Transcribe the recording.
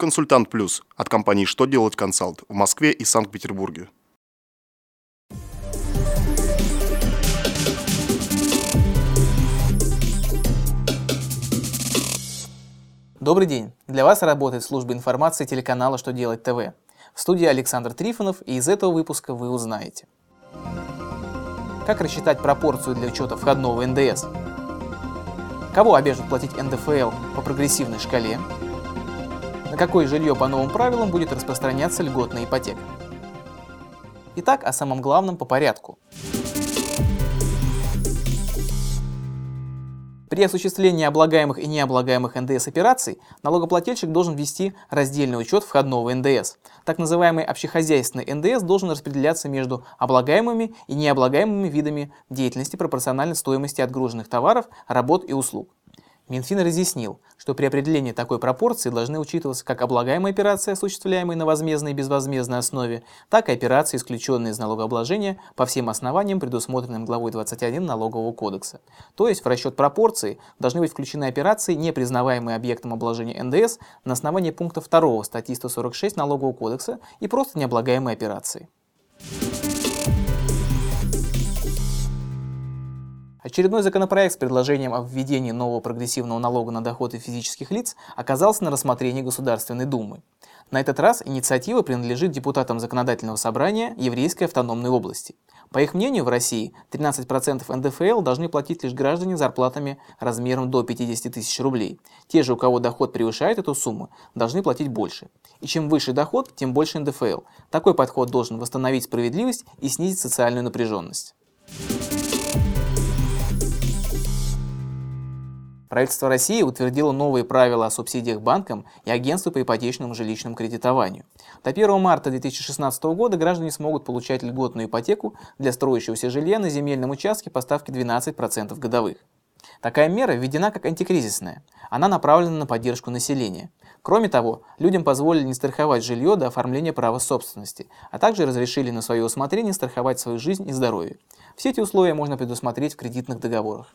Консультант Плюс от компании «Что делать консалт» в Москве и Санкт-Петербурге. Добрый день! Для вас работает служба информации телеканала «Что делать ТВ». В студии Александр Трифонов, и из этого выпуска вы узнаете. Как рассчитать пропорцию для учета входного НДС? Кого обяжут платить НДФЛ по прогрессивной шкале? Какое жилье по новым правилам будет распространяться льготная ипотека? Итак, о самом главном по порядку. При осуществлении облагаемых и необлагаемых НДС операций налогоплательщик должен вести раздельный учет входного НДС. Так называемый общехозяйственный НДС должен распределяться между облагаемыми и необлагаемыми видами деятельности пропорционально стоимости отгруженных товаров, работ и услуг. Минфин разъяснил, что при определении такой пропорции должны учитываться как облагаемые операции, осуществляемые на возмездной и безвозмездной основе, так и операции, исключенные из налогообложения по всем основаниям, предусмотренным главой 21 Налогового кодекса. То есть в расчет пропорции должны быть включены операции, не признаваемые объектом обложения НДС на основании пункта 2 статьи 146 Налогового кодекса и просто необлагаемые операции. Очередной законопроект с предложением о введении нового прогрессивного налога на доходы физических лиц оказался на рассмотрении Государственной Думы. На этот раз инициатива принадлежит депутатам Законодательного собрания Еврейской автономной области. По их мнению, в России 13% НДФЛ должны платить лишь граждане зарплатами размером до 50 тысяч рублей. Те же, у кого доход превышает эту сумму, должны платить больше. И чем выше доход, тем больше НДФЛ. Такой подход должен восстановить справедливость и снизить социальную напряженность. Правительство России утвердило новые правила о субсидиях банкам и агентству по ипотечному жилищному кредитованию. До 1 марта 2016 года граждане смогут получать льготную ипотеку для строящегося жилья на земельном участке по ставке 12% годовых. Такая мера введена как антикризисная. Она направлена на поддержку населения. Кроме того, людям позволили не страховать жилье до оформления права собственности, а также разрешили на свое усмотрение страховать свою жизнь и здоровье. Все эти условия можно предусмотреть в кредитных договорах.